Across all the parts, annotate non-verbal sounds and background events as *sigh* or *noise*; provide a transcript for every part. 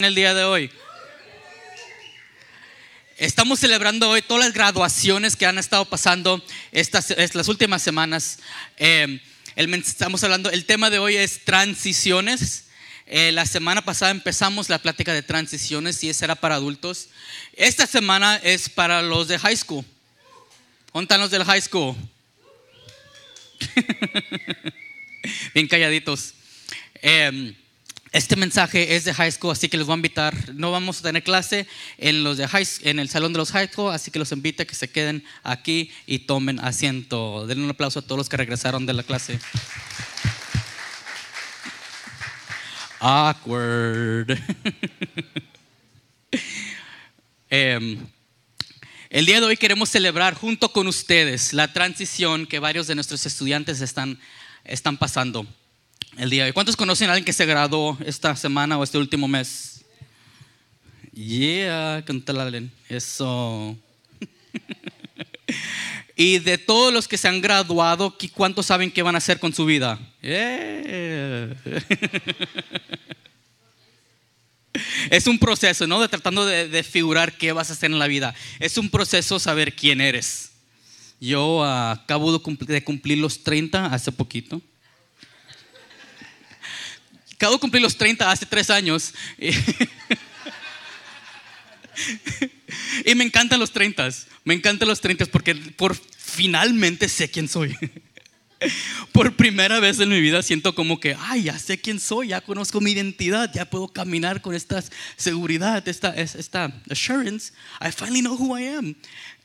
en el día de hoy. Estamos celebrando hoy todas las graduaciones que han estado pasando estas, las últimas semanas. Eh, estamos hablando, el tema de hoy es transiciones. Eh, la semana pasada empezamos la plática de transiciones y esa era para adultos. Esta semana es para los de high school. ¿Dónde los del high school? *laughs* Bien calladitos. Eh, este mensaje es de high school, así que les voy a invitar. No vamos a tener clase en, los de high, en el salón de los high school, así que los invito a que se queden aquí y tomen asiento. Denle un aplauso a todos los que regresaron de la clase. Awkward. *laughs* Em, el día de hoy queremos celebrar junto con ustedes la transición que varios de nuestros estudiantes están, están pasando el día de. ¿Cuántos conocen a alguien que se graduó esta semana o este último mes? Yeah, cantalalen. Eso. *laughs* y de todos los que se han graduado, ¿cuántos saben qué van a hacer con su vida? *laughs* es un proceso, ¿no? De tratando de, figurar qué vas a hacer en la vida. Es un proceso saber quién eres. Yo acabo de cumplir los 30 hace poquito. Acabo de cumplir los 30 hace tres años. Y, *laughs* me encantan los 30. Me encantan los 30 porque por finalmente sé quién soy. Por primera vez en mi vida siento como que, ay, ya sé quién soy, ya conozco mi identidad, ya puedo caminar con esta seguridad, esta, esta assurance. I finally know who I am.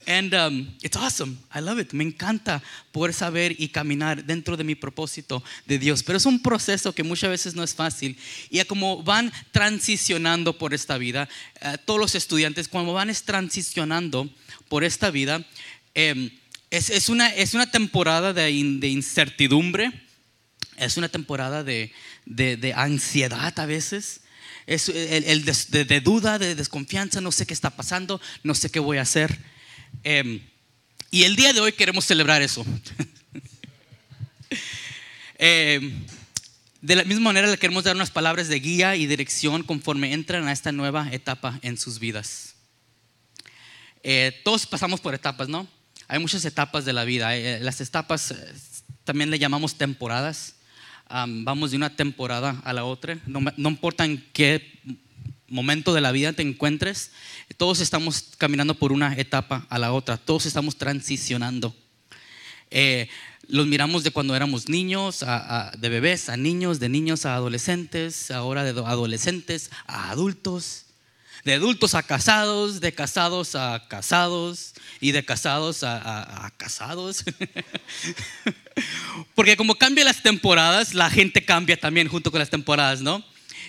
And um, it's awesome. I love it. Me encanta poder saber y caminar dentro de mi propósito de Dios. Pero es un proceso que muchas veces no es fácil. Y como van transicionando por esta vida, eh, todos los estudiantes, cuando van transicionando por esta vida, em, es, una, es una temporada de, incertidumbre, es una temporada de, ansiedad a veces. Es el, de, de duda, de desconfianza, no sé qué está pasando, no sé qué voy a hacer. Em, y el día de hoy queremos celebrar eso. *laughs* Em, de la misma manera le queremos dar unas palabras de guía y dirección conforme entran a esta nueva etapa en sus vidas. Eh, todos pasamos por etapas, ¿no? Hay muchas etapas de la vida. Eh, las etapas eh, también le llamamos temporadas. vamos de una temporada a la otra. No, no importa en qué momento de la vida te encuentres, todos estamos caminando por una etapa a la otra, todos estamos transicionando. Eh, los miramos de cuando éramos niños, de bebés a niños, de niños a adolescentes, ahora de adolescentes a adultos, de adultos a casados, de casados a casados y de casados a, casados. *laughs* Porque como cambian las temporadas, la gente cambia también junto con las temporadas, ¿no?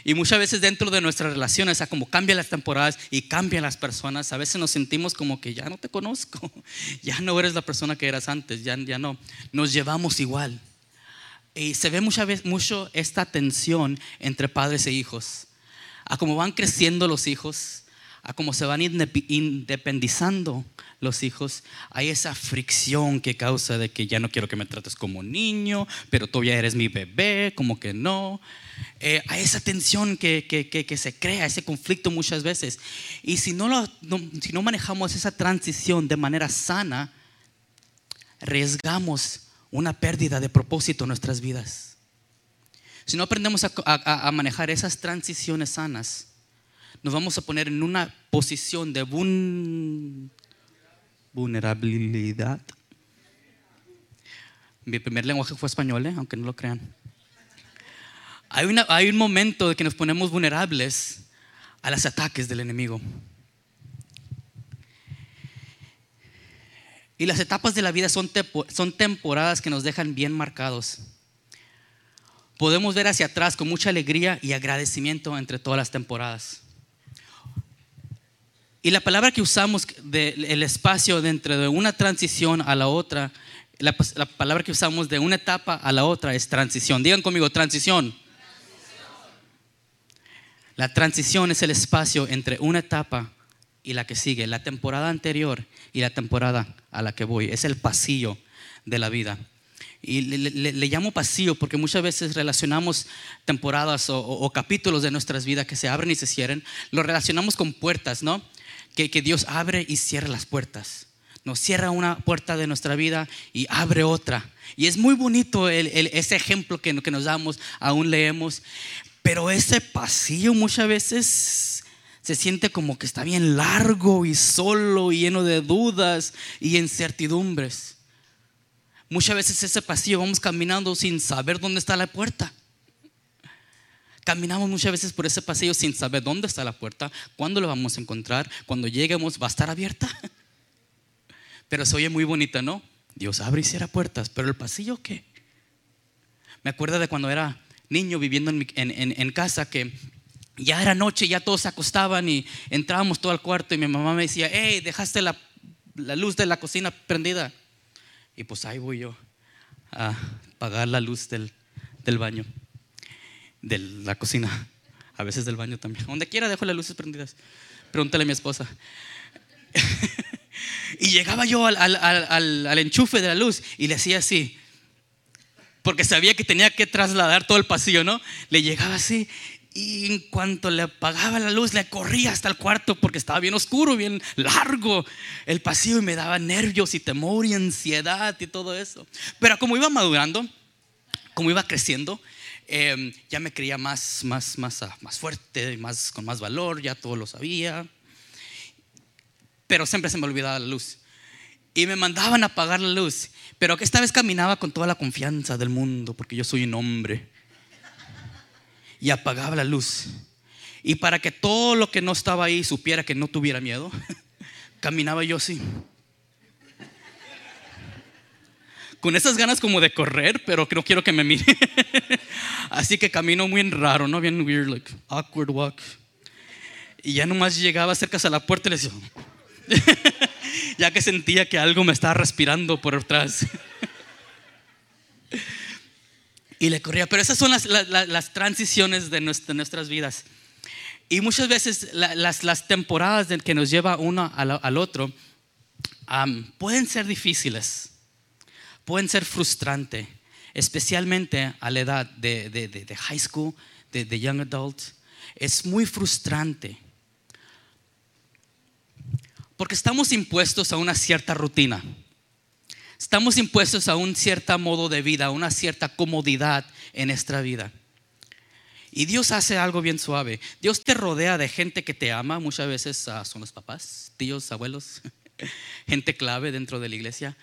Y muchas veces dentro de nuestras relaciones, o como cambian las temporadas y cambian las personas, a veces nos sentimos como que ya no te conozco, *laughs* ya no eres la persona que eras antes, ya, ya no, nos llevamos igual. Y se ve muchas veces mucho esta tensión entre padres e hijos. A cómo van creciendo los hijos, a cómo se van independizando los hijos, hay esa fricción que causa de que ya no quiero que me trates como niño, pero ya eres mi bebé, como que no. Eh, hay esa tensión que, que, se crea, ese conflicto muchas veces. Y si no, lo, si no manejamos esa transición de manera sana, arriesgamos una pérdida de propósito en nuestras vidas. Si no aprendemos a, a manejar esas transiciones sanas, nos vamos a poner en una posición de vulnerabilidad. Mi primer lenguaje fue español, ¿eh? aunque no lo crean. Hay, hay un momento de que nos ponemos vulnerables a los ataques del enemigo. Y las etapas de la vida son, son temporadas que nos dejan bien marcados. Podemos ver hacia atrás con mucha alegría y agradecimiento entre todas las temporadas. Y la palabra que usamos del espacio dentro de una transición a la otra, la, palabra que usamos de una etapa a la otra es transición. Digan conmigo, transición. La transición es el espacio entre una etapa y la que sigue, la temporada anterior y la temporada a la que voy. Es el pasillo de la vida. Y le, llamo pasillo porque muchas veces relacionamos temporadas o, capítulos de nuestras vidas que se abren y se cierran, lo relacionamos con puertas, ¿no? Que, que Dios abre y cierra las puertas. Nos cierra una puerta de nuestra vida y abre otra. Y es muy bonito ese ejemplo que, que nos damos, aún leemos. Pero ese pasillo muchas veces se siente como que está bien largo y solo lleno de dudas y incertidumbres. Muchas veces ese pasillo vamos caminando sin saber dónde está la puerta. Caminamos muchas veces por ese pasillo sin saber dónde está la puerta, cuándo lo vamos a encontrar, cuando lleguemos va a estar abierta. Pero se oye muy bonita, ¿no? Dios abre y cierra puertas, pero el pasillo qué? Me acuerdo de cuando era niño viviendo en, casa que ya era noche, ya todos se acostaban y entrábamos todo al cuarto y mi mamá me decía, hey, dejaste la, la luz de la cocina prendida. Y pues ahí voy yo a apagar la luz del, baño, de la cocina, a veces del baño también. Donde quiera dejo las luces prendidas. Pregúntale a mi esposa. *laughs* y llegaba yo al, al, enchufe de la luz y le hacía así, porque sabía que tenía que trasladar todo el pasillo, ¿no? Le llegaba así y en cuanto le apagaba la luz, le corría hasta el cuarto porque estaba bien oscuro, bien largo el pasillo y me daba nervios y temor y ansiedad y todo eso. Pero como iba madurando, como iba creciendo, em, ya me creía más, más, más, ah, más fuerte, más, con más valor, ya todo lo sabía. Pero siempre se me olvidaba la luz. Y me mandaban a apagar la luz. Pero esta vez caminaba con toda la confianza del mundo porque yo soy un hombre y apagaba la luz. Y para que todo lo que no estaba ahí supiera que no tuviera miedo, *laughs* caminaba yo así. Con esas ganas como de correr, pero no quiero que me mire. *laughs* así que camino muy raro, ¿no? Bien weird, like awkward walk. Y ya nomás llegaba cerca a la puerta y le decía, *laughs* ya que sentía que algo me estaba respirando por atrás y le corría. Pero esas son las, transiciones de, nuestras vidas. Y muchas veces las, temporadas que nos lleva uno al, otro pueden ser difíciles, pueden ser frustrantes, especialmente a la edad de, high school, de, young adult. Es muy frustrante. Porque estamos impuestos a una cierta rutina. Estamos impuestos a un cierto modo de vida, a una cierta comodidad en nuestra vida. Y Dios hace algo bien suave. Dios te rodea de gente que te ama. Muchas veces ah, son los papás, tíos, abuelos, *laughs* gente clave dentro de la iglesia.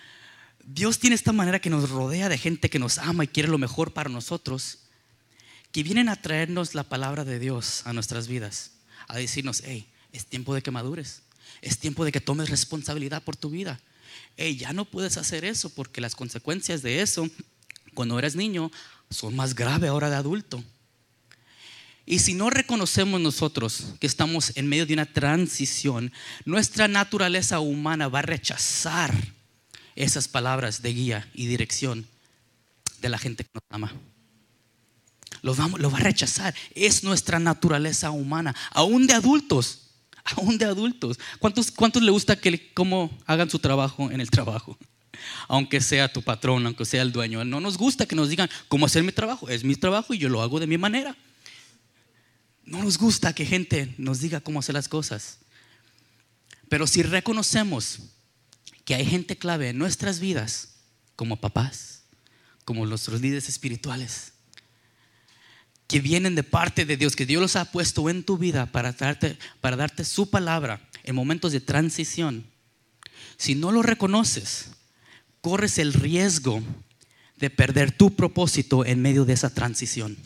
Dios tiene esta manera que nos rodea de gente que nos ama y quiere lo mejor para nosotros, que vienen a traernos la palabra de Dios a nuestras vidas, a decirnos, hey, es tiempo de que madures, es tiempo de que tomes responsabilidad por tu vida, ya no puedes hacer eso porque las consecuencias de eso, cuando eres niño, son más graves ahora de adulto. Y si no reconocemos nosotros que estamos en medio de una transición, nuestra naturaleza humana va a rechazar esas palabras de guía y dirección de la gente que nos ama. Lo, lo va a rechazar. Es nuestra naturaleza humana, aún de adultos aún de adultos. ¿Cuántos, cuántos le gusta que cómo hagan su trabajo en el trabajo? Aunque sea tu patrón, aunque sea el dueño. No nos gusta que nos digan cómo hacer mi trabajo. Es mi trabajo y yo lo hago de mi manera. No nos gusta que gente nos diga cómo hacer las cosas. Pero si reconocemos que hay gente clave en nuestras vidas, como papás, como nuestros líderes espirituales, que vienen de parte de Dios, que Dios los ha puesto en tu vida para darte, para darte su palabra en momentos de transición, si no lo reconoces, corres el riesgo de perder tu propósito en medio de esa transición.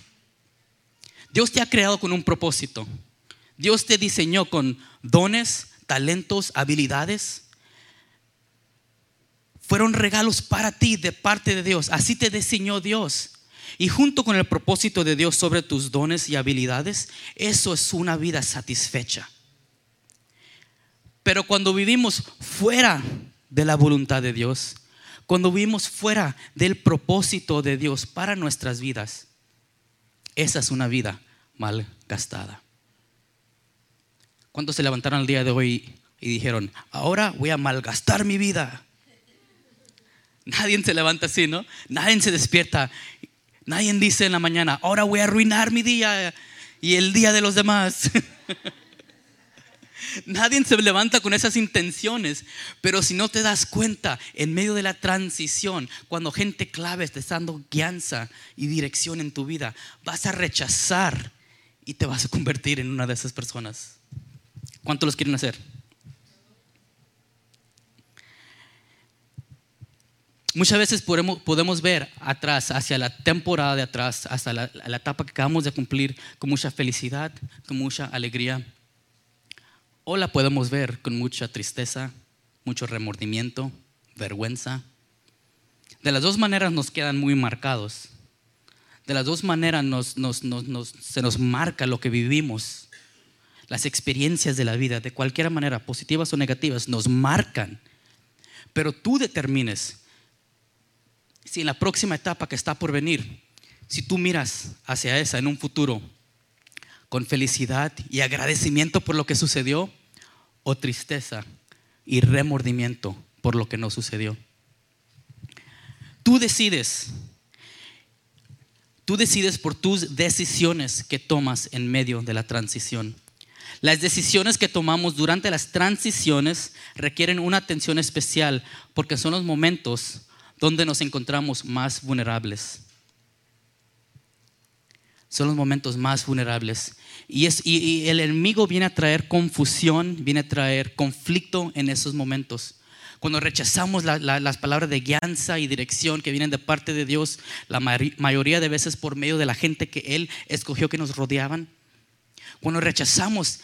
Dios te ha creado con un propósito. Dios te diseñó con dones, talentos, habilidades. Fueron regalos para ti de parte de Dios. Así te diseñó Dios. Y junto con el propósito de Dios sobre tus dones y habilidades, eso es una vida satisfecha. Pero cuando vivimos fuera de la voluntad de Dios, cuando vivimos fuera del propósito de Dios para nuestras vidas, esa es una vida mal gastada. ¿Cuántos se levantaron el día de hoy y dijeron, ahora voy a malgastar mi vida? Nadie se levanta así, ¿no? Nadie se despierta. Nadie dice en la mañana, ahora voy a arruinar mi día y el día de los demás. *laughs* Nadie se levanta con esas intenciones, pero si no te das cuenta, en medio de la transición, cuando gente clave está dando guianza y dirección en tu vida, vas a rechazar y te vas a convertir en una de esas personas. ¿Cuántos los quieren hacer? Muchas veces podemos, ver atrás, hacia la temporada de atrás, hasta la, la etapa que acabamos de cumplir, con mucha felicidad, con mucha alegría. O la podemos ver con mucha tristeza, mucho remordimiento, vergüenza. De las dos maneras nos quedan muy marcados. De las dos maneras se nos marca lo que vivimos. Las experiencias de la vida, de cualquier manera, positivas o negativas, nos marcan. Pero tú determines si en la próxima etapa que está por venir, si tú miras hacia esa en un futuro con felicidad y agradecimiento por lo que sucedió, o tristeza y remordimiento por lo que no sucedió. Tú decides, tú decides por tus decisiones que tomas en medio de la transición. Las decisiones que tomamos durante las transiciones requieren una atención especial porque son los momentos donde nos encontramos más vulnerables. Son los momentos más vulnerables. Y, el enemigo viene a traer confusión, viene a traer conflicto en esos momentos. Cuando rechazamos las palabras de guianza y dirección que vienen de parte de Dios, la mayoría de veces por medio de la gente que Él escogió que nos rodeaban. Cuando rechazamos,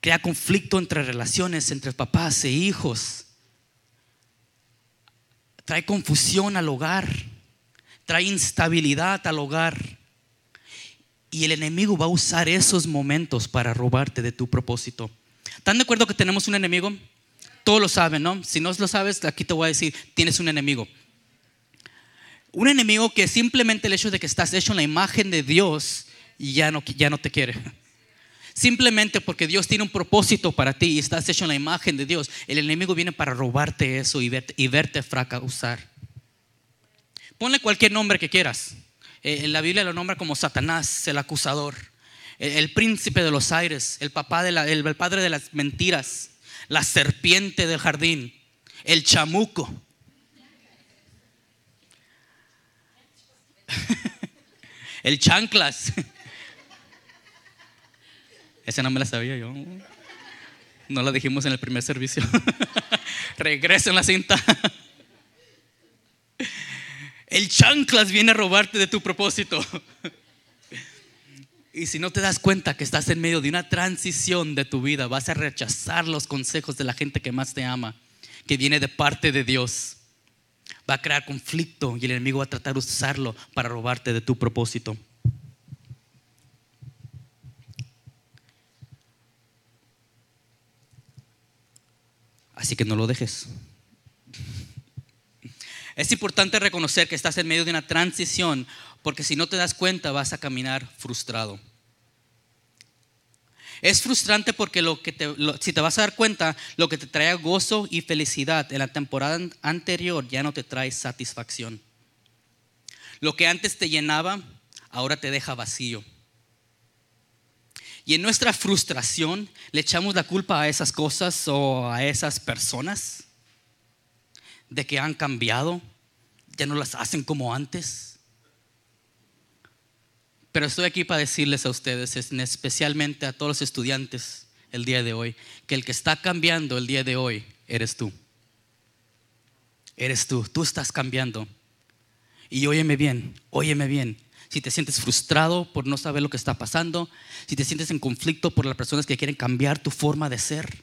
crea conflicto entre relaciones, entre papás e hijos trae confusión al hogar, trae instabilidad al hogar. Y el enemigo va a usar esos momentos para robarte de tu propósito. ¿Están de acuerdo que tenemos un enemigo? Todos lo saben, ¿no? Si no lo sabes, aquí te voy a decir, tienes un enemigo. Un enemigo que simplemente el hecho de que estás hecho en la imagen de Dios ya no, ya no te quiere. Simplemente porque Dios tiene un propósito para ti y estás hecho en la imagen de Dios, el enemigo viene para robarte eso y verte, y verte fracasar. Ponle cualquier nombre que quieras. Eh, la Biblia lo nombra como Satanás, el acusador, el, príncipe de los aires, el, papá de el padre de las mentiras, la serpiente del jardín, el chamuco. *laughs* el chanclas. *laughs* Esa no me la sabía yo. No la dijimos en el primer servicio. *laughs* Regresa en la cinta. El chanclas viene a robarte de tu propósito. Y si no te das cuenta que estás en medio de una transición de tu vida, vas a rechazar los consejos de la gente que más te ama, que viene de parte de Dios. Va a crear conflicto y el enemigo va a tratar de usarlo para robarte de tu propósito. Así que no lo dejes. Es importante reconocer que estás en medio de una transición porque si no te das cuenta vas a caminar frustrado. Es frustrante porque lo que si te vas a dar cuenta, lo que te trae gozo y felicidad en la temporada anterior ya no te trae satisfacción. Lo que antes te llenaba, ahora te deja vacío. Y en nuestra frustración le echamos la culpa a esas cosas o a esas personas de que han cambiado, ya no las hacen como antes. Pero estoy aquí para decirles a ustedes, especialmente a todos los estudiantes el día de hoy, que el que está cambiando el día de hoy eres tú. Eres tú, tú estás cambiando. Y óyeme bien, óyeme bien, si te sientes frustrado por no saber lo que está pasando, si te sientes en conflicto por las personas que quieren cambiar tu forma de ser.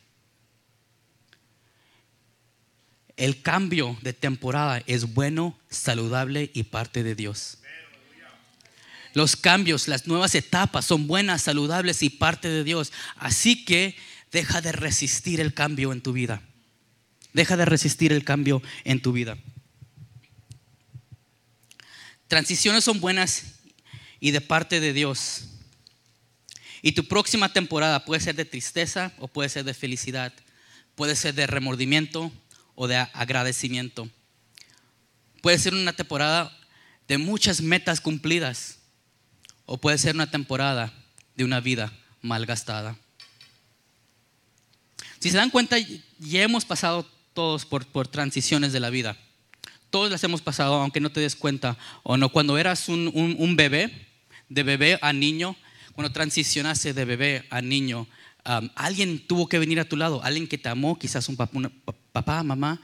El cambio de temporada es bueno, saludable y parte de Dios. Los cambios, las nuevas etapas son buenas, saludables y parte de Dios. Así que deja de resistir el cambio en tu vida. Deja de resistir el cambio en tu vida. Transiciones son buenas y de parte de Dios. Y tu próxima temporada puede ser de tristeza o puede ser de felicidad, puede ser de remordimiento o de agradecimiento. Puede ser una temporada de muchas metas cumplidas o puede ser una temporada de una vida malgastada. Si se dan cuenta, ya hemos pasado todos por, por transiciones de la vida. Todos las hemos pasado, aunque no te des cuenta o no. Cuando eras un, bebé, de bebé a niño, cuando transicionaste de bebé a niño, alguien tuvo que venir a tu lado, alguien que te amó, quizás un papá, papá mamá,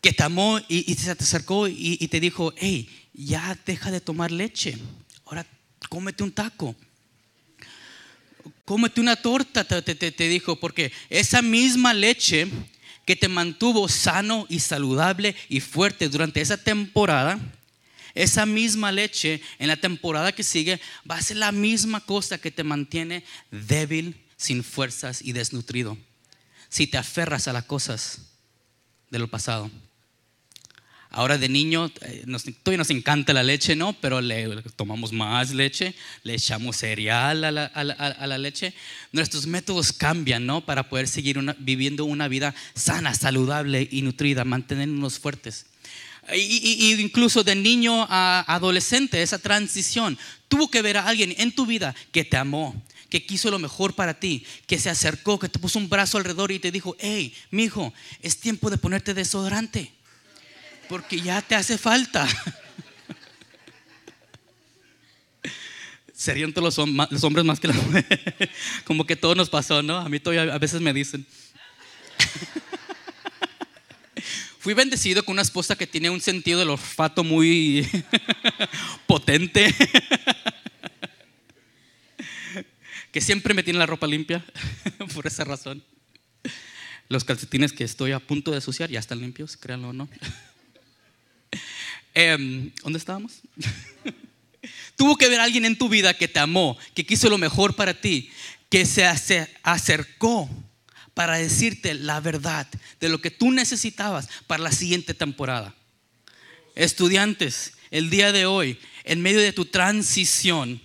que te amó y, se te acercó y, te dijo, hey, ya deja de tomar leche, ahora cómete un taco. Cómete una torta, te, te dijo, porque esa misma leche que te mantuvo sano y saludable y fuerte durante esa temporada, esa misma leche en la temporada que sigue va a ser la misma cosa que te mantiene débil, sin fuerzas y desnutrido. Si te aferras a las cosas de lo pasado. Ahora de niño, eh, nos, todavía nos encanta la leche, ¿no? Pero le, tomamos más leche, le echamos cereal a la, leche. Nuestros métodos cambian, ¿no? Para poder seguir viviendo una vida sana, saludable y nutrida, mantenernos fuertes. Y, incluso de niño a adolescente, esa transición, tuvo que ver a alguien en tu vida que te amó, que quiso lo mejor para ti, que se acercó, que te puso un brazo alrededor y te dijo, hey, mi hijo, es tiempo de ponerte desodorante porque ya te hace falta. Serían todos los, hombres más que las mujeres. *laughs* Como que todo nos pasó, ¿no? A mí todavía a veces me dicen. *laughs* Fui bendecido con una esposa que tiene un sentido del olfato muy *laughs* potente. que siempre me tiene la ropa limpia, por esa razón. Los calcetines que estoy a punto de ensuciar ya están limpios, créanlo o no. Em, ¿Dónde estábamos? *laughs* Tuvo que ver alguien en tu vida que te amó, que quiso lo mejor para ti, que se acercó para decirte la verdad de lo que tú necesitabas para la siguiente temporada. Estudiantes, el día de hoy, en medio de tu transición,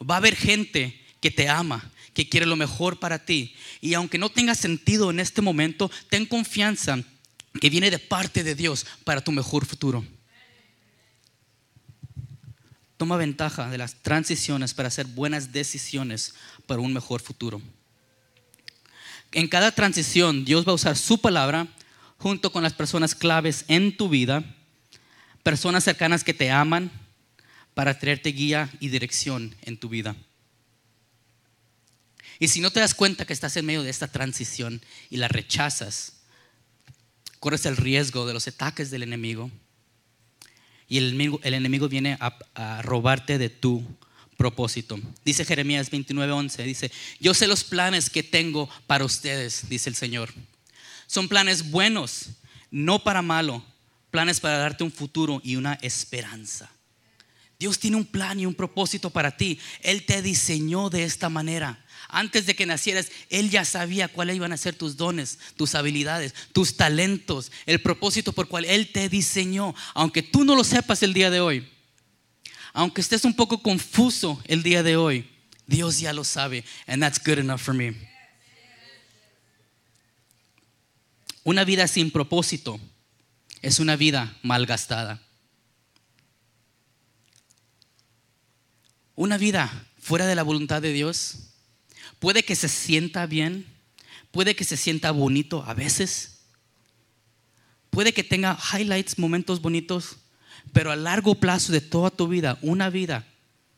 va a haber gente que te ama, que quiere lo mejor para ti. Y aunque no tenga sentido en este momento, ten confianza que viene de parte de Dios para tu mejor futuro. Toma ventaja de las transiciones para hacer buenas decisiones para un mejor futuro. En cada transición Dios va a usar su palabra junto con las personas claves en tu vida, personas cercanas que te aman para traerte guía y dirección en tu vida. Y si no te das cuenta que estás en medio de esta transición y la rechazas, corres el riesgo de los ataques del enemigo y el enemigo, el enemigo viene a, robarte de tu propósito. Dice Jeremías 29:11, dice, yo sé los planes que tengo para ustedes, dice el Señor. Son planes buenos, no para malo, planes para darte un futuro y una esperanza. Dios tiene un plan y un propósito para ti. Él te diseñó de esta manera. Antes de que nacieras, Él ya sabía cuáles iban a ser tus dones, tus habilidades, tus talentos, el propósito por cual Él te diseñó. Aunque tú no lo sepas el día de hoy, aunque estés un poco confuso el día de hoy, Dios ya lo sabe. And that's good enough for me. Una vida sin propósito es una vida malgastada. Una vida fuera de la voluntad de Dios Puede que se sienta bien, puede que se sienta bonito a veces, puede que tenga highlights, momentos bonitos, pero a largo plazo de toda tu vida, una vida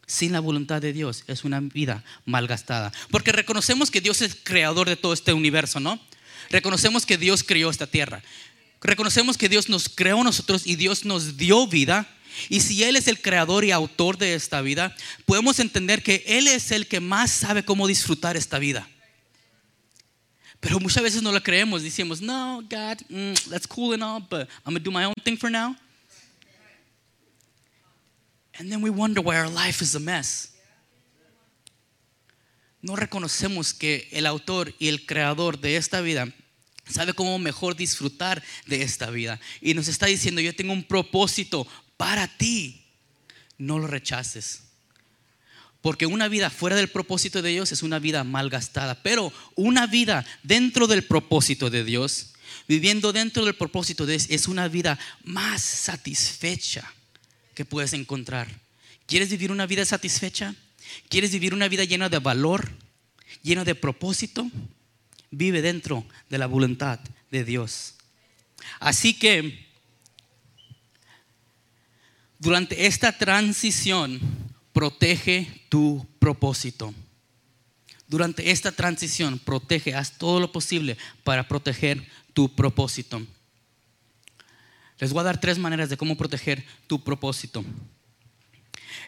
sin la voluntad de Dios es una vida malgastada. Porque reconocemos que Dios es creador de todo este universo, ¿no? Reconocemos que Dios creó esta tierra. Reconocemos que Dios nos creó a nosotros y Dios nos dio vida y si Él es el creador y autor de esta vida, podemos entender que Él es el que más sabe cómo disfrutar esta vida. Pero muchas veces no lo creemos. Decimos, no, God, mm, that's cool and all, but I'm going to do my own thing for now. And then we wonder why our life is a mess. No reconocemos que el autor y el creador de esta vida sabe cómo mejor disfrutar de esta vida. Y nos está diciendo, yo tengo un propósito para ti. No lo rechaces. Porque una vida fuera del propósito de Dios es una vida malgastada. Pero una vida dentro del propósito de Dios Viviendo dentro del propósito de- es una vida más satisfecha que puedes encontrar. ¿Quieres vivir una vida satisfecha? ¿Quieres vivir una vida llena de valor, llena de propósito? Vive dentro de la voluntad de Dios. Así que durante esta transición, protege tu propósito. Durante esta transición, protege, haz todo lo posible para proteger tu propósito. Les voy a dar tres maneras de cómo proteger tu propósito.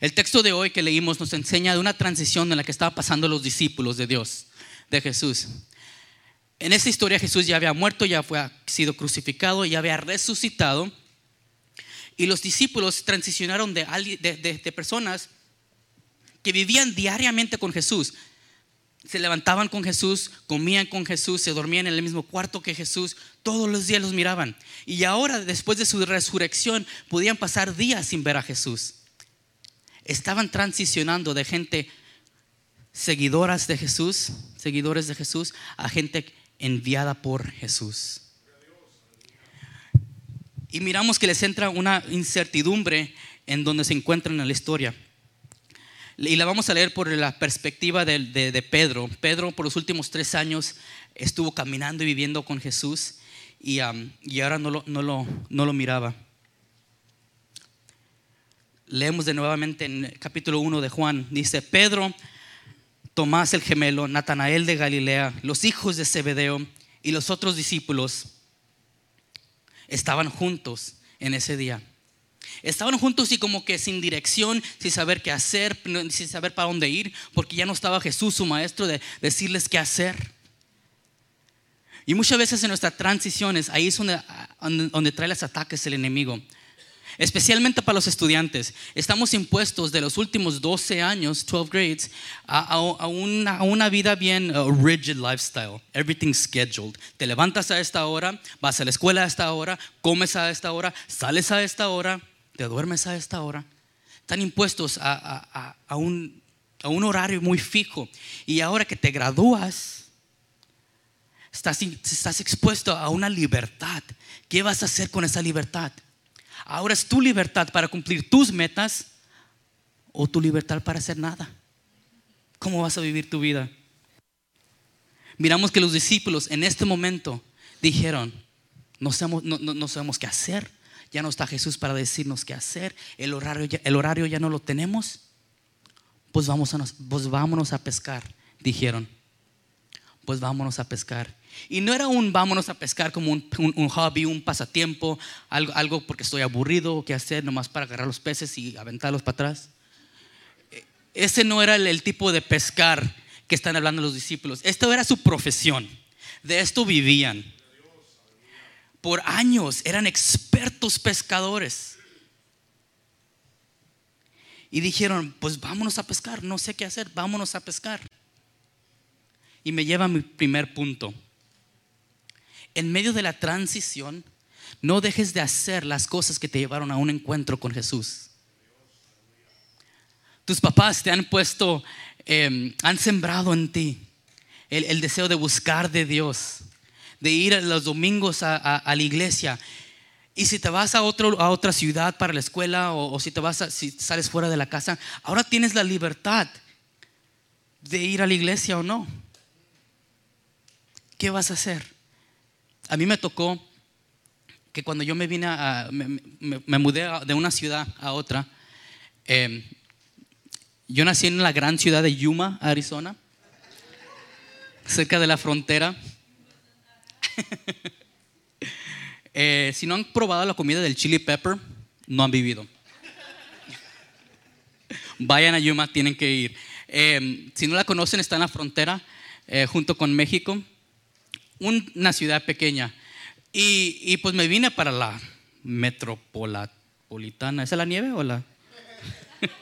El texto de hoy que leímos nos enseña de una transición en la que estaban pasando los discípulos de Dios, de Jesús. En esta historia Jesús ya había muerto, ya fue sido crucificado, ya había resucitado. Y los discípulos transicionaron de, de personas que vivían diariamente con Jesús. Se levantaban con Jesús, comían con Jesús, se dormían en el mismo cuarto que Jesús, todos los días los miraban. Y ahora, después de su resurrección, podían pasar días sin ver a Jesús. Estaban transicionando de gente seguidoras de Jesús, seguidores de Jesús, a gente enviada por Jesús. Y miramos que les entra una incertidumbre en donde se encuentran en la historia. Y la vamos a leer por la perspectiva de, Pedro. Pedro por los últimos tres años estuvo caminando y viviendo con Jesús y, ahora no lo miraba. Leemos de nuevamente en el capítulo 1 de Juan. Dice, Pedro, Tomás el gemelo, Natanael de Galilea, los hijos de Zebedeo y los otros discípulos estaban juntos en ese día. Estaban juntos y como que sin dirección, sin saber qué hacer, sin saber para dónde ir, porque ya no estaba Jesús, su maestro, de decirles qué hacer. Y muchas veces en nuestras transiciones, ahí es donde, donde, donde trae los ataques el enemigo. Especialmente para los estudiantes. Estamos impuestos de los últimos 12 años, 12 grades, a, a- a una, a una vida bien uh, rigid lifestyle. Everything's scheduled. Te levantas a esta hora, vas a la escuela a esta hora, comes a esta hora, sales a esta hora, te duermes a esta hora. Están impuestos a, un, a un horario muy fijo. Y ahora que te gradúas, estás, estás expuesto a una libertad. ¿Qué vas a hacer con esa libertad? Ahora es tu libertad para cumplir tus metas o tu libertad para hacer nada. ¿Cómo vas a vivir tu vida? Miramos que los discípulos en este momento dijeron, no sabemos, qué hacer, ya no está Jesús para decirnos qué hacer, el horario ya, el horario ya no lo tenemos, pues, vamos a pues vámonos a pescar, dijeron. Pues vámonos a pescar. Y no era un vámonos a pescar como un, hobby, un pasatiempo, algo, algo porque estoy aburrido o qué hacer, nomás para agarrar los peces y aventarlos para atrás. E- Ese no era el, el tipo de pescar que están hablando los discípulos. Esto era su profesión. De esto vivían. Por años eran expertos pescadores. Y dijeron, pues vámonos a pescar, no sé qué hacer, vámonos a pescar. Y me lleva a mi primer punto. En medio de la transición, no dejes de hacer las cosas que te llevaron a un encuentro con Jesús. Tus papás te han puesto, eh, han sembrado en ti el, deseo de buscar de Dios, de ir los domingos a la iglesia. Y si te vas a, otro, a otra ciudad para la escuela o, o si te vas a- si sales fuera de la casa, ahora tienes la libertad de ir a la iglesia o no. ¿Qué vas a hacer? A mí me tocó que cuando yo me vine a, me, me- mudé de una ciudad a otra, eh, yo nací en la gran ciudad de Yuma, Arizona, cerca de la frontera. *laughs* Eh, si no han probado la comida del chili pepper, no han vivido. Vayan a Yuma, tienen que ir. Eh, si no la conocen, está en la frontera eh, junto con México, una ciudad pequeña. Y, y pues me vine para la metropolitana. ¿Esa es la nieve o la? *laughs*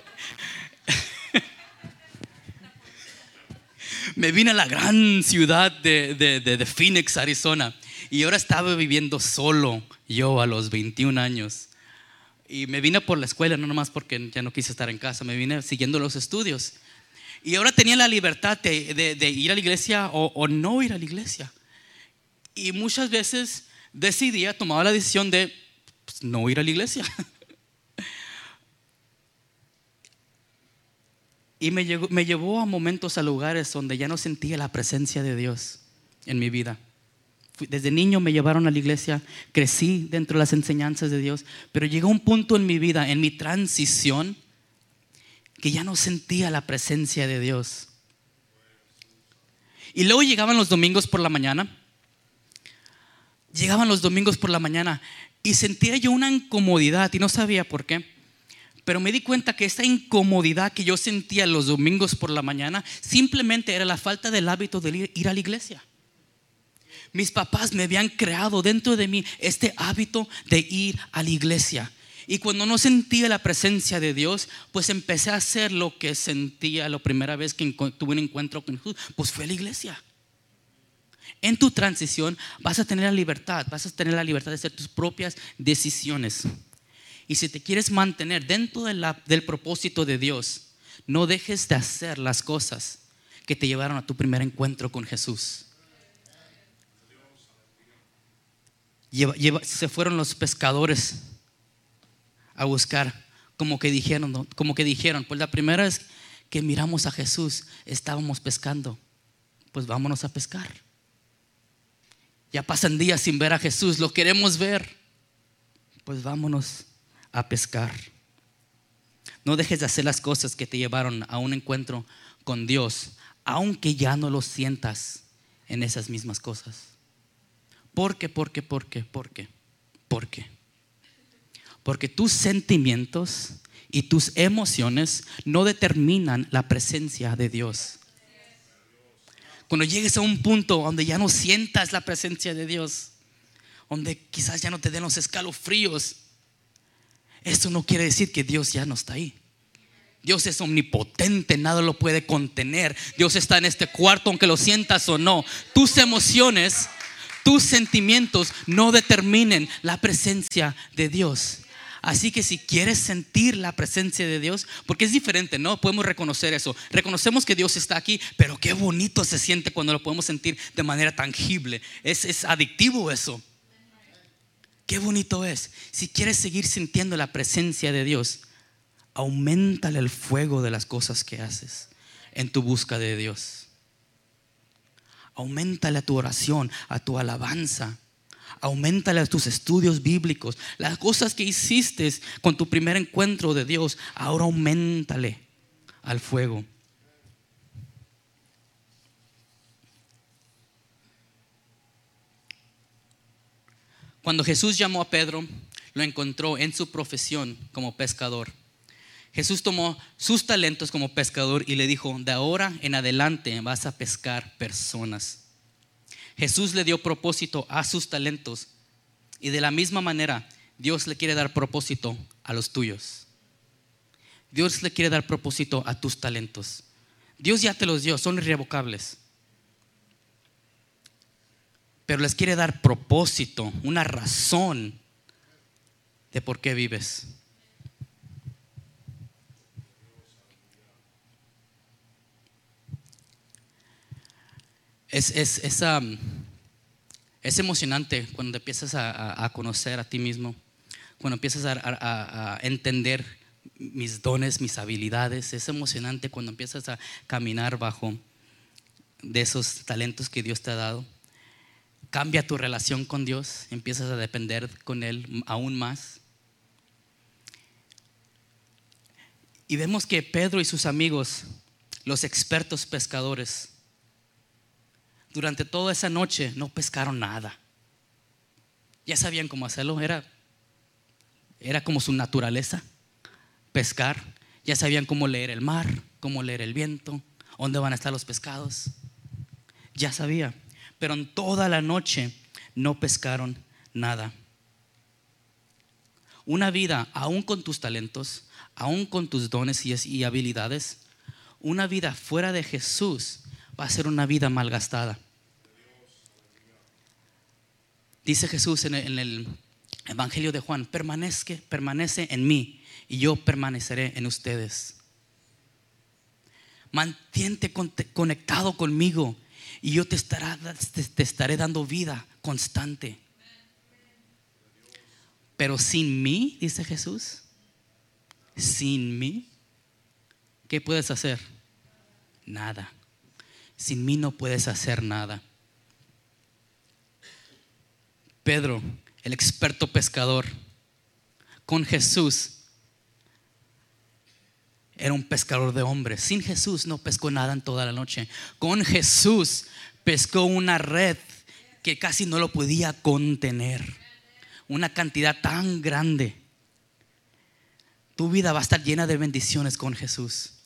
me vine a la gran ciudad de, de- de- Phoenix, Arizona. Y ahora estaba viviendo solo yo a los 21 años. Y me vine por la escuela, no nomás porque ya no quise estar en casa, me vine siguiendo los estudios. Y ahora tenía la libertad de, ir a la iglesia o no ir a la iglesia. Y muchas veces decidí, tomaba la decisión de pues, no ir a la iglesia. *laughs* y me, me llevó a momentos, a lugares donde ya no sentía la presencia de Dios en mi vida. Desde niño me llevaron a la iglesia, crecí dentro de las enseñanzas de Dios, pero llegó un punto en mi vida, en mi transición, que ya no sentía la presencia de Dios. Y luego llegaban los domingos por la mañana. Llegaban los domingos por la mañana y sentía yo una incomodidad y no sabía por qué. Pero me di cuenta que esta incomodidad que yo sentía los domingos por la mañana simplemente era la falta del hábito de ir a la iglesia. Mis papás me habían creado dentro de mí este hábito de ir a la iglesia. Y cuando no sentía la presencia de Dios, pues empecé a hacer lo que sentía la primera vez que tuve un encuentro con Jesús, pues fue a la iglesia. En tu transición vas a tener la libertad, vas a tener la libertad de hacer tus propias decisiones. Y si te quieres mantener dentro del propósito de Dios, no dejes de hacer las cosas que te llevaron a tu primer encuentro con Jesús. se fueron los pescadores a buscar, como que dijeron, como que dijeron, pues la primera vez que miramos a Jesús estábamos pescando, pues vámonos a pescar. Ya pasan días sin ver a Jesús, lo queremos ver, pues vámonos a pescar. No dejes de hacer las cosas que te llevaron a un encuentro con Dios, aunque ya no lo sientas en esas mismas cosas. ¿Por qué? ¿Por qué? ¿Por qué? ¿Por qué? ¿Por qué? Porque tus sentimientos y tus emociones no determinan la presencia de Dios. Cuando llegues a un punto donde ya no sientas la presencia de Dios, donde quizás ya no te den los escalofríos, eso no quiere decir que Dios ya no está ahí. Dios es omnipotente, nada lo puede contener. Dios está en este cuarto, aunque lo sientas o no. Tus emociones, tus sentimientos no determinen la presencia de Dios. Así que si quieres sentir la presencia de Dios, porque es diferente, ¿no? Podemos reconocer eso. Reconocemos que Dios está aquí, pero qué bonito se siente cuando lo podemos sentir de manera tangible. Es, es adictivo eso. Qué bonito es. Si quieres seguir sintiendo la presencia de Dios, aumentale el fuego de las cosas que haces en tu busca de Dios. Aumentale a tu oración, a tu alabanza aumentale a tus estudios bíblicos. Las cosas que hiciste con tu primer encuentro de Dios, ahora aumentale al fuego. Cuando Jesús llamó a Pedro, lo encontró en su profesión como pescador. Jesús tomó sus talentos como pescador y le dijo, de ahora en adelante vas a pescar personas. Jesús le dio propósito a sus talentos y de la misma manera Dios le quiere dar propósito a los tuyos. Dios le quiere dar propósito a tus talentos. Dios ya te los dio, son irrevocables. Pero les quiere dar propósito, una razón de por qué vives. Es, es, es, emocionante cuando empiezas a, conocer a ti mismo, cuando empiezas a, entender mis dones, mis habilidades. Es emocionante cuando empiezas a caminar bajo de esos talentos que Dios te ha dado. Cambia tu relación con Dios, empiezas a depender con Él aún más. Y vemos que Pedro y sus amigos, los expertos pescadores, durante toda esa noche no pescaron nada. Ya sabían cómo hacerlo, era, era como su naturaleza, pescar. Ya sabían cómo leer el mar, cómo leer el viento, dónde van a estar los pescados. Ya sabía, pero en toda la noche no pescaron nada. Una vida, aún con tus talentos, aún con tus dones y habilidades, una vida fuera de Jesús va a ser una vida malgastada. Dice Jesús en el, Evangelio de Juan, permanezca, permanece en mí y yo permaneceré en ustedes. Mantente conectado conmigo y yo te, te estaré dando vida constante. Pero sin mí, dice Jesús, sin mí, ¿qué puedes hacer? Nada. Sin mí no puedes hacer nada. Pedro, el experto pescador, con Jesús era un pescador de hombres. Sin Jesús no pescó nada en toda la noche. Con Jesús pescó una red que casi no lo podía contener. Una cantidad tan grande. Tu vida va a estar llena de bendiciones con Jesús.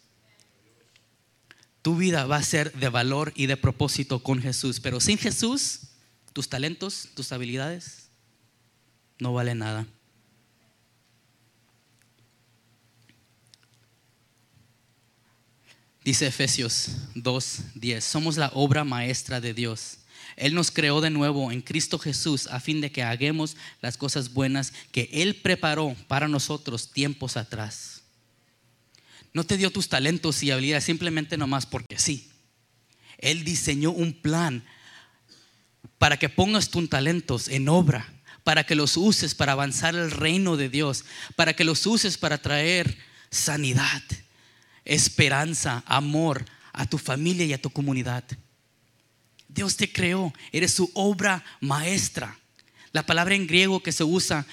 Tu vida va a ser de valor y de propósito con Jesús. Pero sin Jesús, tus talentos, tus habilidades, no valen nada. Dice Efesios 2:10, somos la obra maestra de Dios. Él nos creó de nuevo en Cristo Jesús a fin de que hagamos las cosas buenas que Él preparó para nosotros tiempos atrás. No te dio tus talentos y habilidades simplemente nomás porque sí. Él diseñó un plan para que pongas tus talentos en obra, para que los uses para avanzar el reino de Dios, para que los uses para traer sanidad, esperanza, amor a tu familia y a tu comunidad. Dios te creó, eres su obra maestra. La palabra en griego que se usa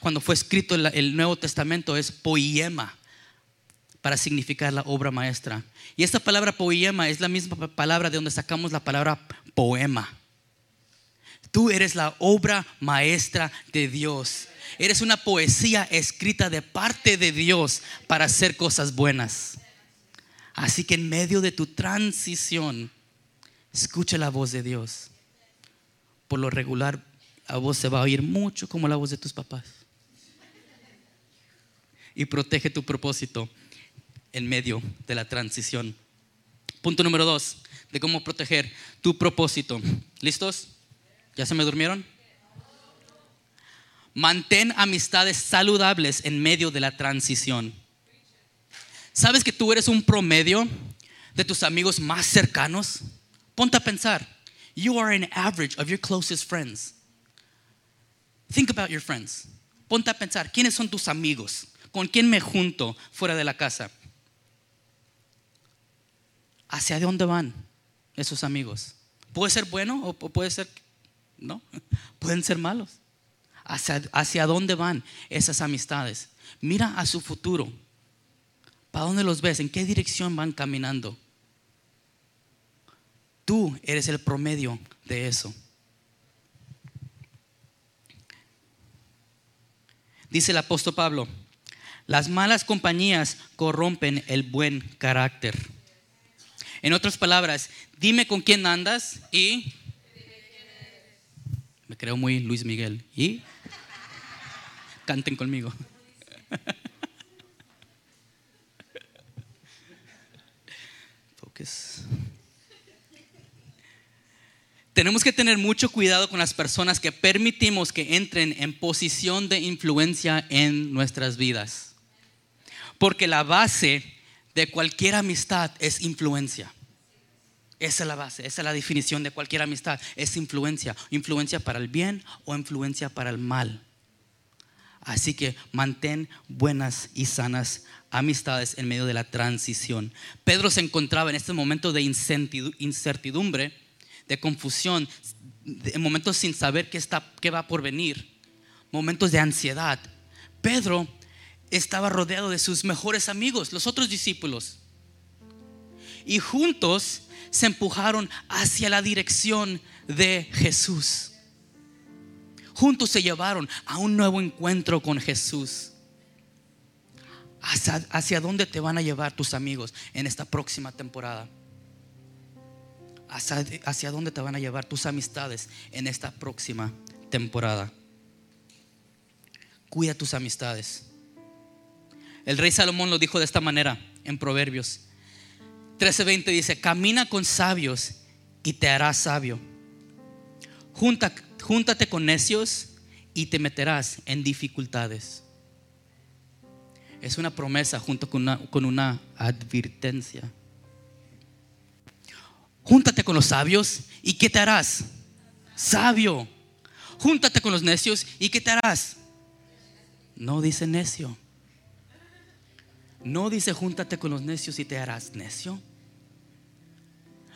cuando fue escrito el Nuevo Testamento es poema para significar la obra maestra. Y esta palabra poema es la misma palabra de donde sacamos la palabra poema. Tú eres la obra maestra de Dios. Eres una poesía escrita de parte de Dios para hacer cosas buenas. Así que en medio de tu transición, escucha la voz de Dios. Por lo regular, la voz se va a oír mucho como la voz de tus papás. Y protege tu propósito en medio de la transición. Punto número dos, de cómo proteger tu propósito. ¿Listos? ¿Ya se me durmieron? Mantén amistades saludables en medio de la transición. ¿Sabes que tú eres un promedio de tus amigos más cercanos? Ponte a pensar. You are an average of your closest friends. Think about your friends. Ponte a pensar, ¿quiénes son tus amigos? ¿Con quién me junto fuera de la casa? ¿Hacia dónde van esos amigos? Puede ser bueno o puede ser, no, *laughs* pueden ser malos. ¿Hacia, hacia dónde van esas amistades? Mira a su futuro. ¿Para dónde los ves? ¿En qué dirección van caminando? Tú eres el promedio de eso. Dice el apóstol Pablo, las malas compañías corrompen el buen carácter. En otras palabras, dime con quién andas y... Me creo muy Luis Miguel. ¿Y? Canten conmigo. Tenemos que tener mucho cuidado con las personas que permitimos que entren en posición de influencia en nuestras vidas. Porque la base de cualquier amistad es influencia. Esa es la base, esa es la definición de cualquier amistad, es influencia, influencia para el bien o influencia para el mal. Así que mantén buenas y sanas amistades en medio de la transición. Pedro se encontraba en este momento de incertidumbre, de confusión, en momentos sin saber qué, está, qué va por venir, momentos de ansiedad. Pedro estaba rodeado de sus mejores amigos, los otros discípulos. Y juntos se empujaron hacia la dirección de Jesús juntos se llevaron a un nuevo encuentro con Jesús. ¿Hacia, dónde te van a llevar tus amigos en esta próxima temporada? ¿Hacia, ¿Hacia dónde te van a llevar tus amistades en esta próxima temporada? Cuida tus amistades. El rey Salomón lo dijo de esta manera en Proverbios 13:20 dice, camina con sabios y te harás sabio. Júntate con necios y te meterás en dificultades. Es una promesa junto con una, con una advertencia. Júntate con los sabios y ¿qué te harás? Sabio. Júntate con los necios y ¿qué te harás? No dice necio. No dice júntate con los necios y te harás necio.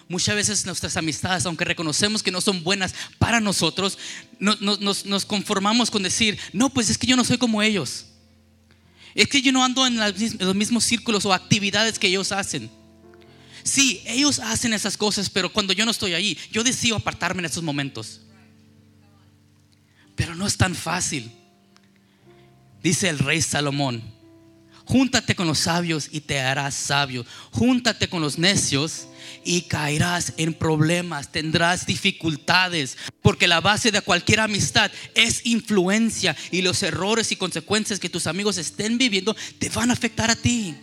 Muchas veces nuestras amistades, aunque reconocemos que no son buenas para nosotros, nos, conformamos con decir, no, pues es que yo no soy como ellos. Es que yo no ando en, los mismos círculos o actividades que ellos hacen. Sí, ellos hacen esas cosas, pero cuando yo no estoy ahí, yo decido apartarme en esos momentos. Pero no es tan fácil. Dice el rey Salomón, júntate con los sabios y te harás sabio. Júntate con los necios y caerás en problemas, tendrás dificultades, porque la base de cualquier amistad es influencia y los errores y consecuencias que tus amigos estén viviendo te van a afectar a ti,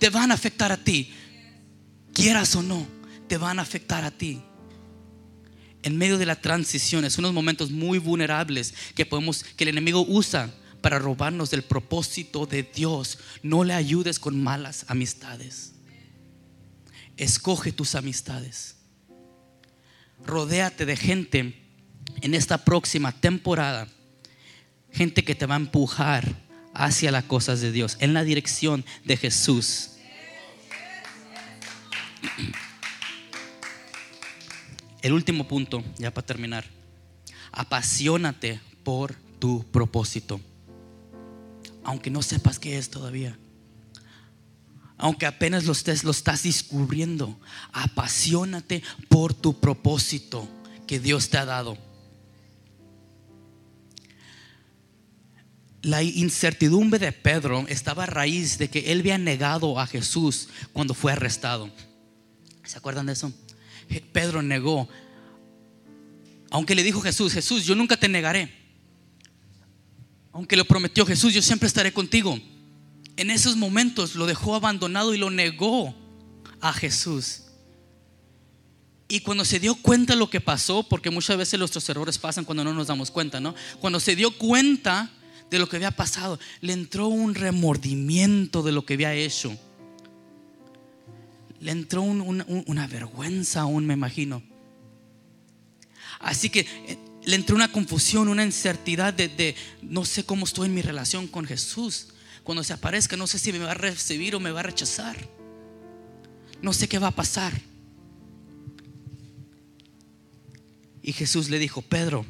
te van a afectar a ti, quieras o no, te van a afectar a ti. En medio de la transición, es unos momentos muy vulnerables que podemos, que el enemigo usa para robarnos del propósito de Dios. No le ayudes con malas amistades. Escoge tus amistades. Rodéate de gente en esta próxima temporada. Gente que te va a empujar hacia las cosas de Dios, en la dirección de Jesús. El último punto, ya para terminar. Apasionate por tu propósito. Aunque no sepas qué es todavía aunque apenas lo, estés, lo estás descubriendo, apasionate por tu propósito que Dios te ha dado. La incertidumbre de Pedro estaba a raíz de que él había negado a Jesús cuando fue arrestado. ¿Se acuerdan de eso? Pedro negó. Aunque le dijo Jesús, Jesús, yo nunca te negaré. Aunque lo prometió Jesús, yo siempre estaré contigo en esos momentos lo dejó abandonado y lo negó a Jesús. Y cuando se dio cuenta lo que pasó, porque muchas veces nuestros errores pasan cuando no nos damos cuenta, ¿no? Cuando se dio cuenta de lo que había pasado, le entró un remordimiento de lo que había hecho. Le entró una vergüenza aún, me imagino. Así que eh, le entró una confusión, una incertidumbre de, de no sé cómo estoy en mi relación con Jesús cuando se aparezca, no sé si me va a recibir o me va a rechazar. No sé qué va a pasar. Y Jesús le dijo, Pedro,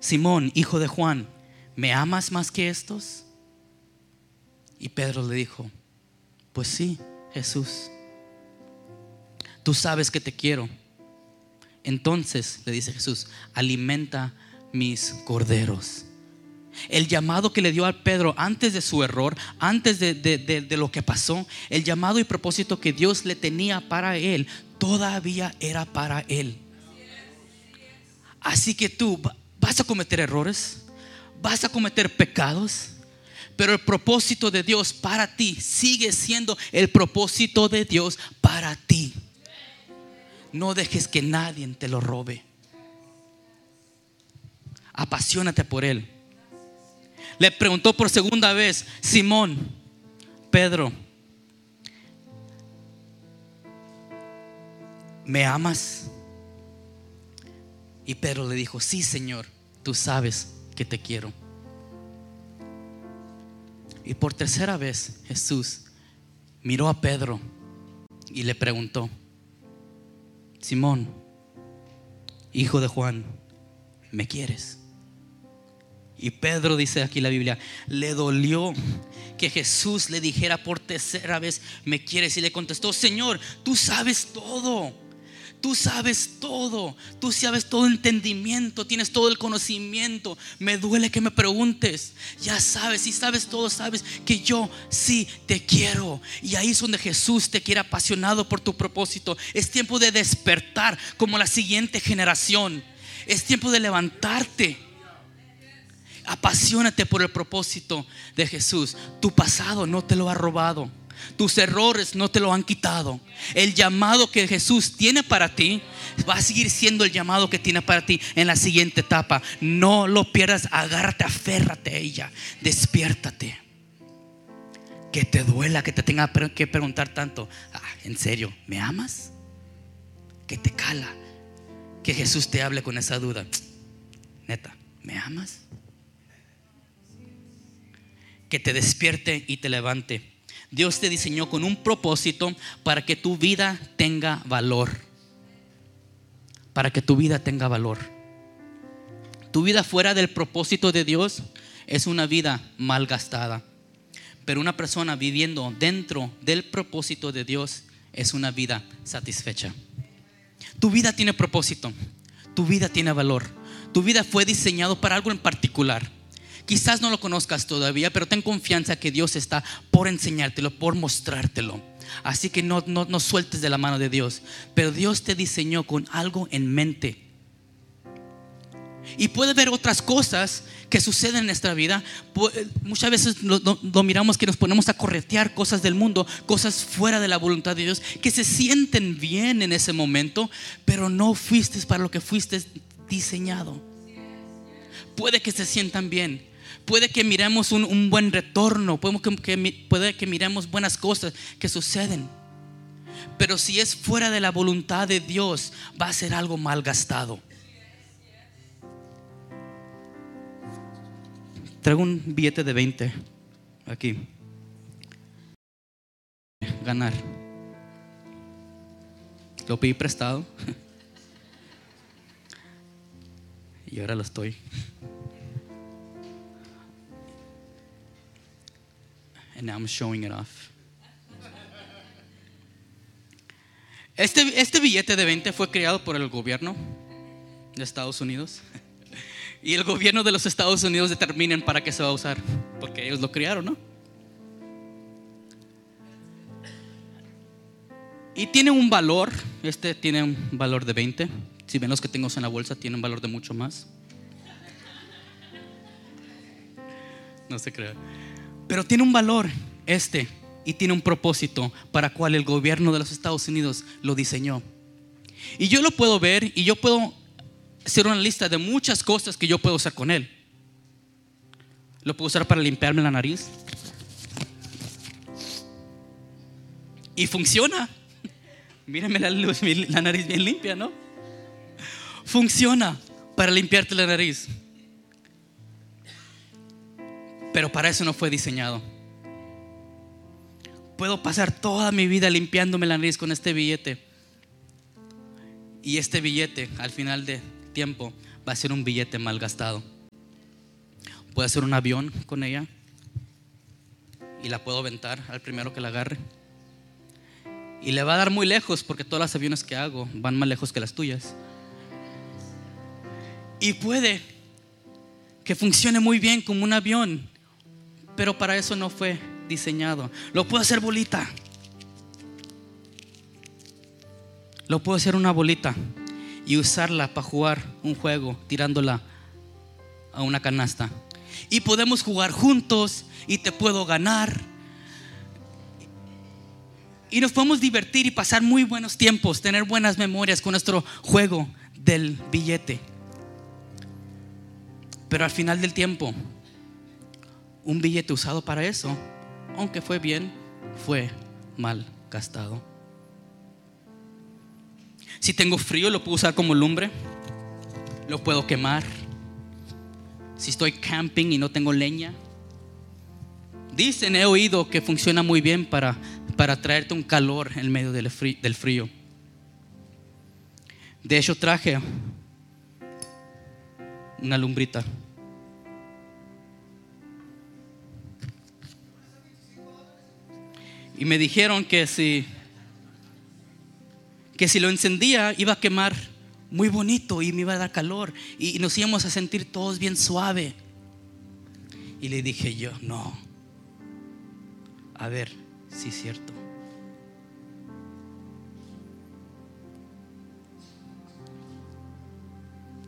Simón, hijo de Juan, ¿me amas más que estos? Y Pedro le dijo, pues sí, Jesús, tú sabes que te quiero. Entonces le dice Jesús, alimenta mis corderos. El llamado que le dio a Pedro antes de su error, antes de, lo que pasó, el llamado y propósito que Dios le tenía para él, todavía era para él. Así que tú vas a cometer errores, vas a cometer pecados, pero el propósito de Dios para ti sigue siendo el propósito de Dios para ti. No dejes que nadie te lo robe. Apasionate por Él le preguntó por segunda vez, Simón, Pedro, ¿me amas? Y Pedro le dijo, sí Señor, tú sabes que te quiero. Y por tercera vez Jesús miró a Pedro y le preguntó, Simón, hijo de Juan, ¿me quieres? Y Pedro dice aquí la Biblia, le dolió que Jesús le dijera por tercera vez, me quieres. Y le contestó, Señor, tú sabes todo. Tú sabes todo, tú sabes todo entendimiento, tienes todo el conocimiento. Me duele que me preguntes. Ya sabes, y sabes todo, sabes que yo sí te quiero. Y ahí es donde Jesús te quiere apasionado por tu propósito. Es tiempo de despertar como la siguiente generación. Es tiempo de levantarte Apasionate por el propósito de Jesús. Tu pasado no te lo ha robado. Tus errores no te lo han quitado. El llamado que Jesús tiene para ti va a seguir siendo el llamado que tiene para ti en la siguiente etapa. No lo pierdas, agárrate, aférrate a ella, despiértate. Que te duela, que te tenga que preguntar tanto. Ah, ¿En serio? ¿Me amas? Que te cala. Que Jesús te hable con esa duda. Neta, ¿me amas? que te despierte y te levante. Dios te diseñó con un propósito para que tu vida tenga valor. Para que tu vida tenga valor. Tu vida fuera del propósito de Dios es una vida mal gastada. Pero una persona viviendo dentro del propósito de Dios es una vida satisfecha. Tu vida tiene propósito. Tu vida tiene valor. Tu vida fue diseñado para algo en particular. Quizás no lo conozcas todavía, pero ten confianza que Dios está por enseñártelo, por mostrártelo. Así que no, no, no sueltes de la mano de Dios. Pero Dios te diseñó con algo en mente. Y puede haber otras cosas que suceden en nuestra vida. Muchas veces lo, miramos que nos ponemos a corretear cosas del mundo, cosas fuera de la voluntad de Dios, que se sienten bien en ese momento, pero no fuiste para lo que fuiste diseñado. Puede que se sientan bien, puede que miremos un, buen retorno, que, puede que miremos buenas cosas que suceden. Pero si es fuera de la voluntad de Dios, va a ser algo mal gastado. Traigo un billete de 20 aquí. Ganar. Lo pedí prestado. *laughs* Y ahora lo estoy. And now I'm showing it off. Este, este billete de 20 fue creado por el gobierno de Estados Unidos. Y el gobierno de los Estados Unidos determinen para qué se va a usar. Porque ellos lo crearon, ¿no? Y tiene un valor. Este tiene un valor de 20. Si ven los que tengo en la bolsa, tiene un valor de mucho más. No se crea. Pero tiene un valor este y tiene un propósito para cual el gobierno de los Estados Unidos lo diseñó. Y yo lo puedo ver y yo puedo hacer una lista de muchas cosas que yo puedo hacer con él. Lo puedo usar para limpiarme la nariz. Y funciona. *laughs* Mírame la, *laughs* la nariz bien limpia, ¿no? Funciona para limpiarte la nariz. Pero para eso no fue diseñado. Puedo pasar toda mi vida limpiándome la nariz con este billete. Y este billete, al final de tiempo, va a ser un billete mal gastado. Puedo hacer un avión con ella y la puedo aventar al primero que la agarre. Y le va a dar muy lejos porque todos los aviones que hago van más lejos que las tuyas. Y puede que funcione muy bien como un avión pero para eso no fue diseñado. Lo puedo hacer bolita. Lo puedo hacer una bolita y usarla para jugar un juego tirándola a una canasta. Y podemos jugar juntos y te puedo ganar. Y nos podemos divertir y pasar muy buenos tiempos, tener buenas memorias con nuestro juego del billete. Pero al final del tiempo, un billete usado para eso, aunque fue bien, fue mal gastado. Si tengo frío, lo puedo usar como lumbre, lo puedo quemar. Si estoy camping y no tengo leña, dicen, he oído que funciona muy bien para, para traerte un calor en medio del frío. De hecho, traje una lumbrita Y me dijeron que si, que si lo encendía iba a quemar muy bonito y me iba a dar calor y nos íbamos a sentir todos bien suave. Y le dije yo, no. A ver, sí es cierto.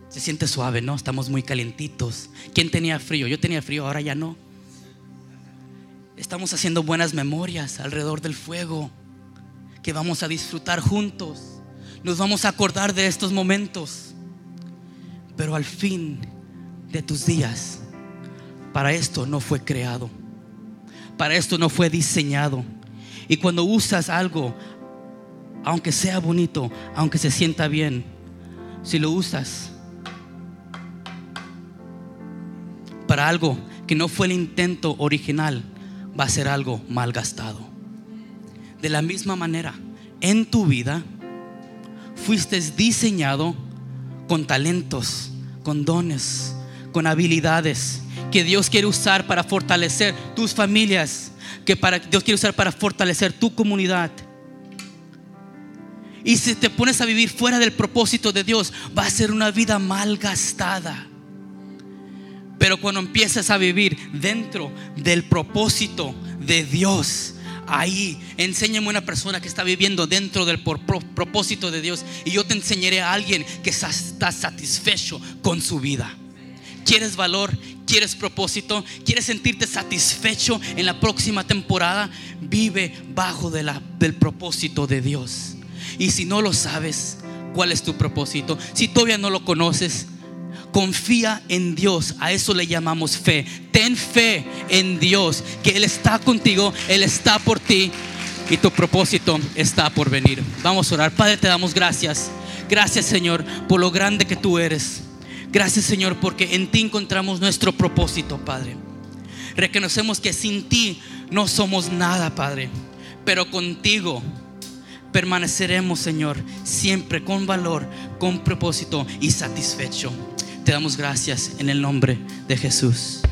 Se siente suave, ¿no? Estamos muy calientitos. ¿Quién tenía frío? Yo tenía frío, ahora ya no. Estamos haciendo buenas memorias alrededor del fuego que vamos a disfrutar juntos. Nos vamos a acordar de estos momentos. Pero al fin de tus días, para esto no fue creado. Para esto no fue diseñado. Y cuando usas algo, aunque sea bonito, aunque se sienta bien, si lo usas para algo que no fue el intento original, va a ser algo mal gastado. De la misma manera, en tu vida fuiste diseñado con talentos, con dones, con habilidades que Dios quiere usar para fortalecer tus familias, que para, Dios quiere usar para fortalecer tu comunidad. Y si te pones a vivir fuera del propósito de Dios, va a ser una vida mal gastada. Pero cuando empiezas a vivir dentro del propósito de Dios, ahí enséñame una persona que está viviendo dentro del propósito de Dios y yo te enseñaré a alguien que está satisfecho con su vida. ¿Quieres valor? ¿Quieres propósito? ¿Quieres sentirte satisfecho en la próxima temporada? Vive bajo del propósito de Dios. Y si no lo sabes, ¿cuál es tu propósito? Si todavía no lo conoces, confía en Dios. A eso le llamamos fe. Ten fe en Dios, que Él está contigo, Él está por ti y tu propósito está por venir. Vamos a orar. Padre, te damos gracias. Gracias Señor por lo grande que tú eres. Gracias Señor porque en ti encontramos nuestro propósito, Padre. Reconocemos que sin ti no somos nada, Padre. Pero contigo permaneceremos, Señor, siempre con valor, con propósito y satisfecho. Te damos gracias en el nombre de Jesús.